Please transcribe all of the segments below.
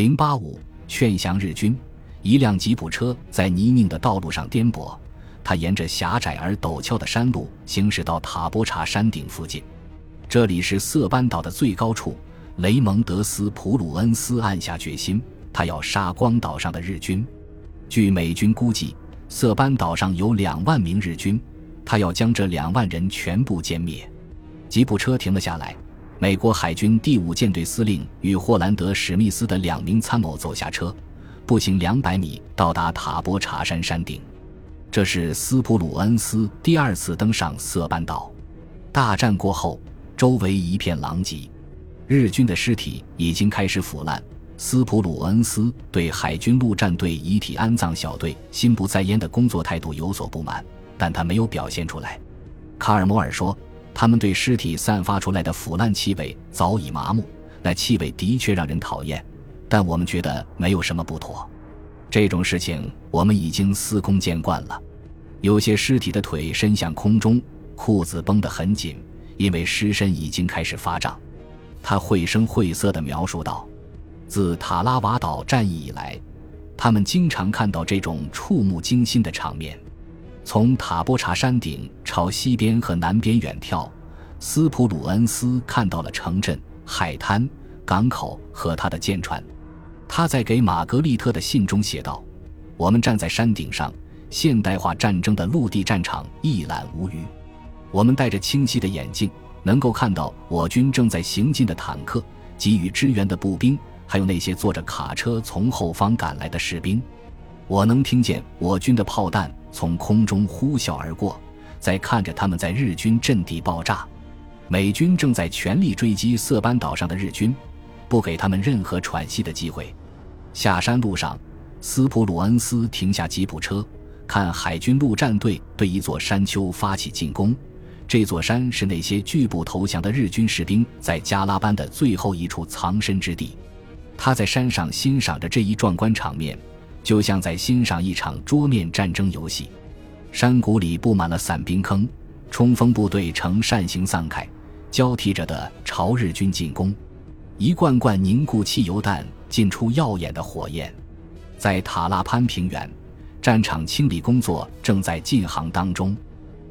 零八五劝降日军。一辆吉普车在泥泞的道路上颠簸，它沿着狭窄而陡峭的山路行驶到塔波查山顶附近。这里是色班岛的最高处。雷蒙德斯普鲁恩斯暗下决心，他要杀光岛上的日军。据美军估计，色班岛上有两万名日军，他要将这两万人全部歼灭。吉普车停了下来，美国海军第五舰队司令与霍兰德·史密斯的两名参谋走下车。步行两百米到达塔波查山山顶，这是斯普鲁恩斯第二次登上色班岛。大战过后，周围一片狼藉，日军的尸体已经开始腐烂。斯普鲁恩斯对海军陆战队遗体安葬小队心不在焉的工作态度有所不满，但他没有表现出来。卡尔摩尔说：“他们对尸体散发出来的腐烂气味早已麻木，那气味的确让人讨厌。”但我们觉得没有什么不妥，这种事情我们已经司空见惯了。有些尸体的腿伸向空中，裤子绷得很紧，因为尸身已经开始发胀。他绘声绘色地描述道：“自塔拉瓦岛战役以来，他们经常看到这种触目惊心的场面。从塔波查山顶朝西边和南边远眺，斯普鲁恩斯看到了城镇、海滩、港口和他的舰船。”他在给玛格丽特的信中写道：“我们站在山顶上，现代化战争的陆地战场一览无余。我们戴着清晰的眼镜，能够看到我军正在行进的坦克、给予支援的步兵，还有那些坐着卡车从后方赶来的士兵。我能听见我军的炮弹从空中呼啸而过，在看着他们在日军阵地爆炸。美军正在全力追击色班岛上的日军，不给他们任何喘息的机会。”下山路上，斯普鲁恩斯停下吉普车，看海军陆战队对一座山丘发起进攻。这座山是那些拒不投降的日军士兵在加拉班的最后一处藏身之地。他在山上欣赏着这一壮观场面，就像在欣赏一场桌面战争游戏。山谷里布满了散兵坑，冲锋部队呈扇形散开，交替着的朝日军进攻。一罐罐凝固汽油弹。进出耀眼的火焰，在塔拉潘平原，战场清理工作正在进行当中。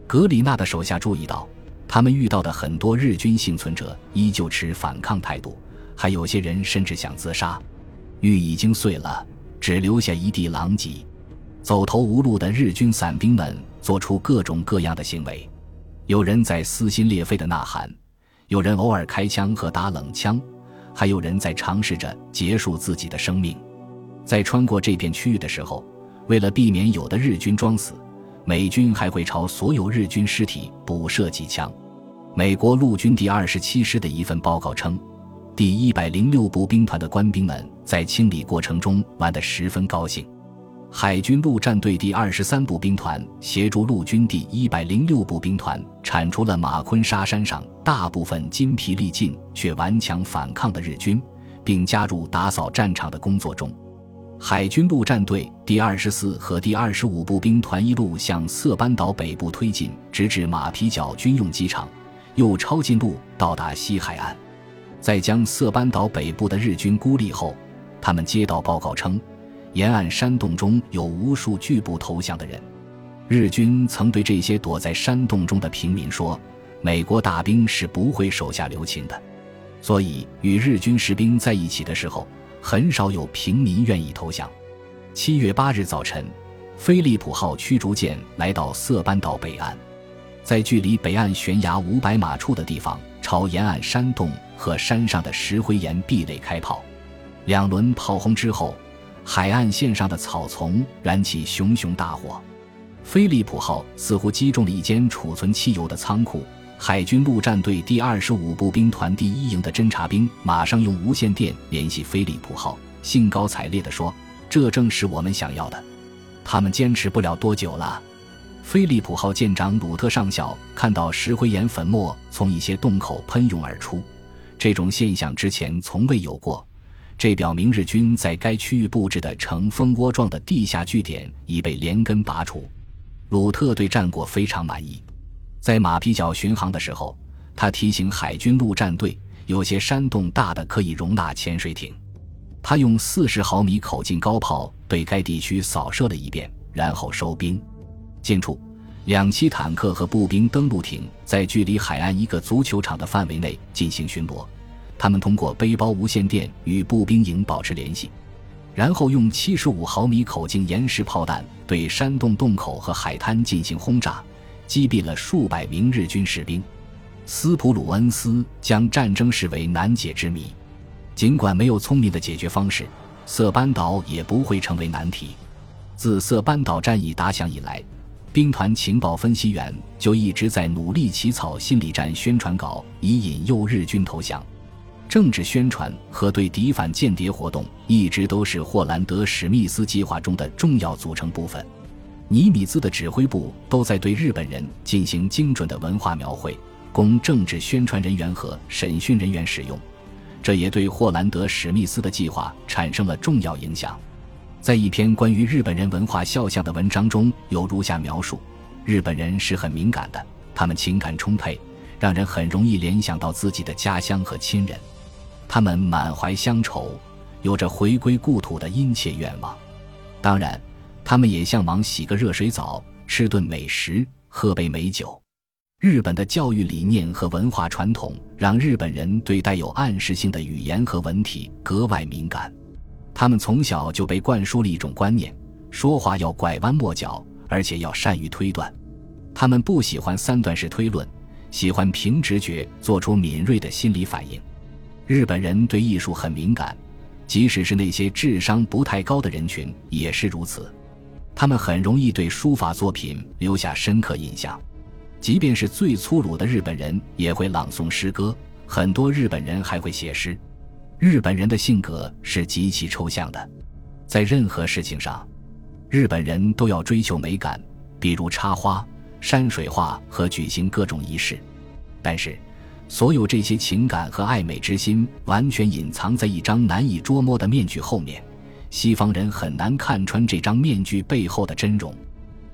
格里纳的手下注意到，他们遇到的很多日军幸存者依旧持反抗态度，还有些人甚至想自杀。玉已经碎了，只留下一地狼藉。走投无路的日军伞兵们做出各种各样的行为，有人在撕心裂肺的呐喊，有人偶尔开枪和打冷枪。还有人在尝试着结束自己的生命，在穿过这片区域的时候，为了避免有的日军装死，美军还会朝所有日军尸体补射几枪。美国陆军第二十七师的一份报告称，第一百零六步兵团的官兵们在清理过程中玩得十分高兴。海军陆战队第二十三步兵团协助陆军第一百零六步兵团铲除了马昆沙山上大部分筋疲力尽却顽强反抗的日军，并加入打扫战场的工作中。海军陆战队第二十四和第二十五步兵团一路向色班岛北部推进，直至马皮角军用机场，又抄近路到达西海岸。在将色班岛北部的日军孤立后，他们接到报告称。沿岸山洞中有无数拒不投降的人。日军曾对这些躲在山洞中的平民说：“美国大兵是不会手下留情的。”所以，与日军士兵在一起的时候，很少有平民愿意投降。七月八日早晨，飞利浦号驱逐舰来到色班岛北岸，在距离北岸悬崖五百码处的地方，朝沿岸山洞和山上的石灰岩壁垒开炮。两轮炮轰之后。海岸线上的草丛燃起熊熊大火，飞利浦号似乎击中了一间储存汽油的仓库。海军陆战队第二十五步兵团第一营的侦察兵马上用无线电联系飞利浦号，兴高采烈地说：“这正是我们想要的。”他们坚持不了多久了。飞利浦号舰长鲁特上校看到石灰岩粉末从一些洞口喷涌而出，这种现象之前从未有过。这表明日军在该区域布置的呈蜂窝状的地下据点已被连根拔除。鲁特对战果非常满意。在马皮角巡航的时候，他提醒海军陆战队，有些山洞大的可以容纳潜水艇。他用四十毫米口径高炮对该地区扫射了一遍，然后收兵。近处，两栖坦克和步兵登陆艇在距离海岸一个足球场的范围内进行巡逻。他们通过背包无线电与步兵营保持联系，然后用七十五毫米口径岩石炮弹对山洞洞口和海滩进行轰炸，击毙了数百名日军士兵。斯普鲁恩斯将战争视为难解之谜。尽管没有聪明的解决方式，色班岛也不会成为难题。自色班岛战役打响以来，兵团情报分析员就一直在努力起草心理战宣传稿，以引诱日军投降。政治宣传和对敌反间谍活动一直都是霍兰德史密斯计划中的重要组成部分。尼米兹的指挥部都在对日本人进行精准的文化描绘，供政治宣传人员和审讯人员使用。这也对霍兰德·史密斯的计划产生了重要影响。在一篇关于日本人文化肖像的文章中有如下描述：日本人是很敏感的，他们情感充沛，让人很容易联想到自己的家乡和亲人。他们满怀乡愁，有着回归故土的殷切愿望。当然，他们也向往洗个热水澡，吃顿美食，喝杯美酒。日本的教育理念和文化传统让日本人对带有暗示性的语言和文体格外敏感。他们从小就被灌输了一种观念：说话要拐弯抹角，而且要善于推断。他们不喜欢三段式推论，喜欢凭直觉做出敏锐的心理反应。日本人对艺术很敏感，即使是那些智商不太高的人群也是如此。他们很容易对书法作品留下深刻印象。即便是最粗鲁的日本人也会朗诵诗歌，很多日本人还会写诗。日本人的性格是极其抽象的，在任何事情上，日本人都要追求美感，比如插花、山水画和举行各种仪式。但是，所有这些情感和爱美之心完全隐藏在一张难以捉摸的面具后面，西方人很难看穿这张面具背后的真容。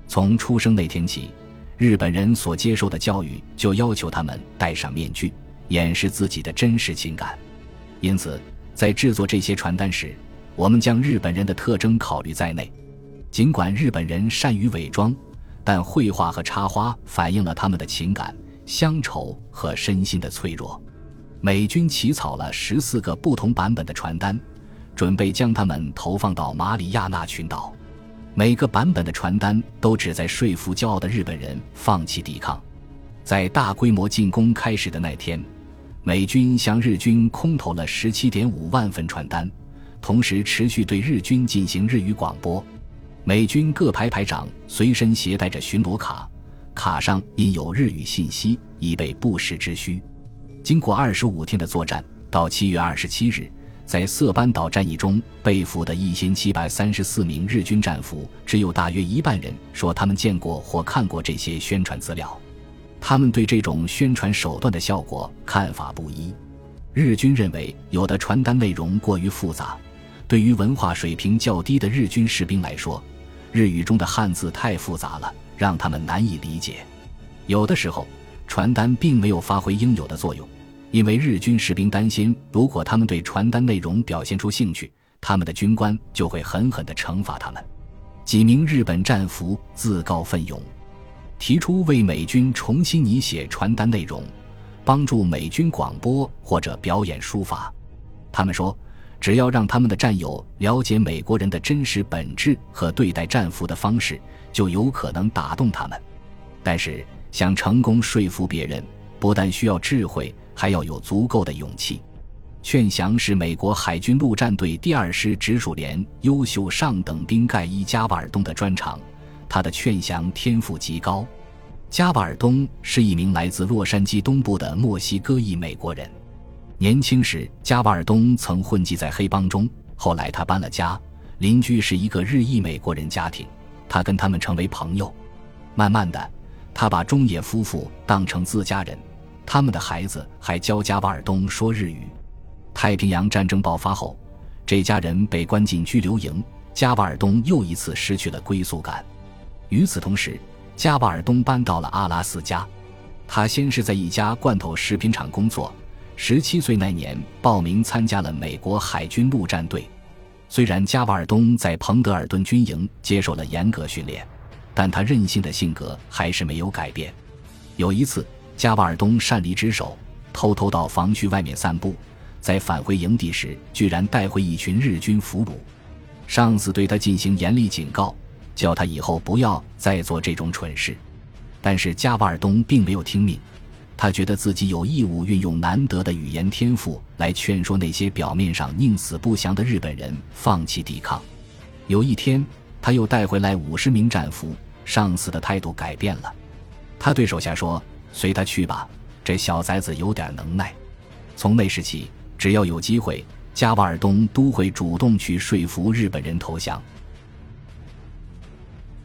从出生那天起。日本人所接受的教育就要求他们戴上面具，掩饰自己的真实情感。因此，在制作这些传单时，我们将日本人的特征考虑在内。尽管日本人善于伪装，但绘画和插花反映了他们的情感、乡愁和身心的脆弱。美军起草了十四个不同版本的传单，准备将它们投放到马里亚纳群岛。每个版本的传单都旨在说服骄傲的日本人放弃抵抗。在大规模进攻开始的那天，美军向日军空投了十七点五万份传单，同时持续对日军进行日语广播。美军各排排长随身携带着巡逻卡，卡上印有日语信息，以备不时之需。经过二十五天的作战，到七月二十七日。在色班岛战役中被俘的一千七百三十四名日军战俘，只有大约一半人说他们见过或看过这些宣传资料。他们对这种宣传手段的效果看法不一。日军认为有的传单内容过于复杂，对于文化水平较低的日军士兵来说，日语中的汉字太复杂了，让他们难以理解。有的时候，传单并没有发挥应有的作用。因为日军士兵担心，如果他们对传单内容表现出兴趣，他们的军官就会狠狠地惩罚他们。几名日本战俘自告奋勇，提出为美军重新拟写传单内容，帮助美军广播或者表演书法。他们说，只要让他们的战友了解美国人的真实本质和对待战俘的方式，就有可能打动他们。但是，想成功说服别人，不但需要智慧。还要有足够的勇气。劝降是美国海军陆战队第二师直属连优秀上等兵盖伊·加瓦尔东的专长，他的劝降天赋极高。加瓦尔东是一名来自洛杉矶东部的墨西哥裔美国人。年轻时，加瓦尔东曾混迹在黑帮中，后来他搬了家，邻居是一个日裔美国人家庭，他跟他们成为朋友。慢慢的，他把中野夫妇当成自家人。他们的孩子还教加瓦尔东说日语。太平洋战争爆发后，这家人被关进拘留营，加瓦尔东又一次失去了归宿感。与此同时，加瓦尔东搬到了阿拉斯加。他先是在一家罐头食品厂工作，十七岁那年报名参加了美国海军陆战队。虽然加瓦尔东在彭德尔顿军营接受了严格训练，但他任性的性格还是没有改变。有一次，加瓦尔东擅离职守，偷偷到防区外面散步，在返回营地时，居然带回一群日军俘虏。上司对他进行严厉警告，叫他以后不要再做这种蠢事。但是加瓦尔东并没有听命，他觉得自己有义务运用难得的语言天赋来劝说那些表面上宁死不降的日本人放弃抵抗。有一天，他又带回来五十名战俘，上司的态度改变了。他对手下说：“随他去吧，这小崽子有点能耐。”从那时起，只要有机会。加瓦尔东都会主动去说服日本人投降。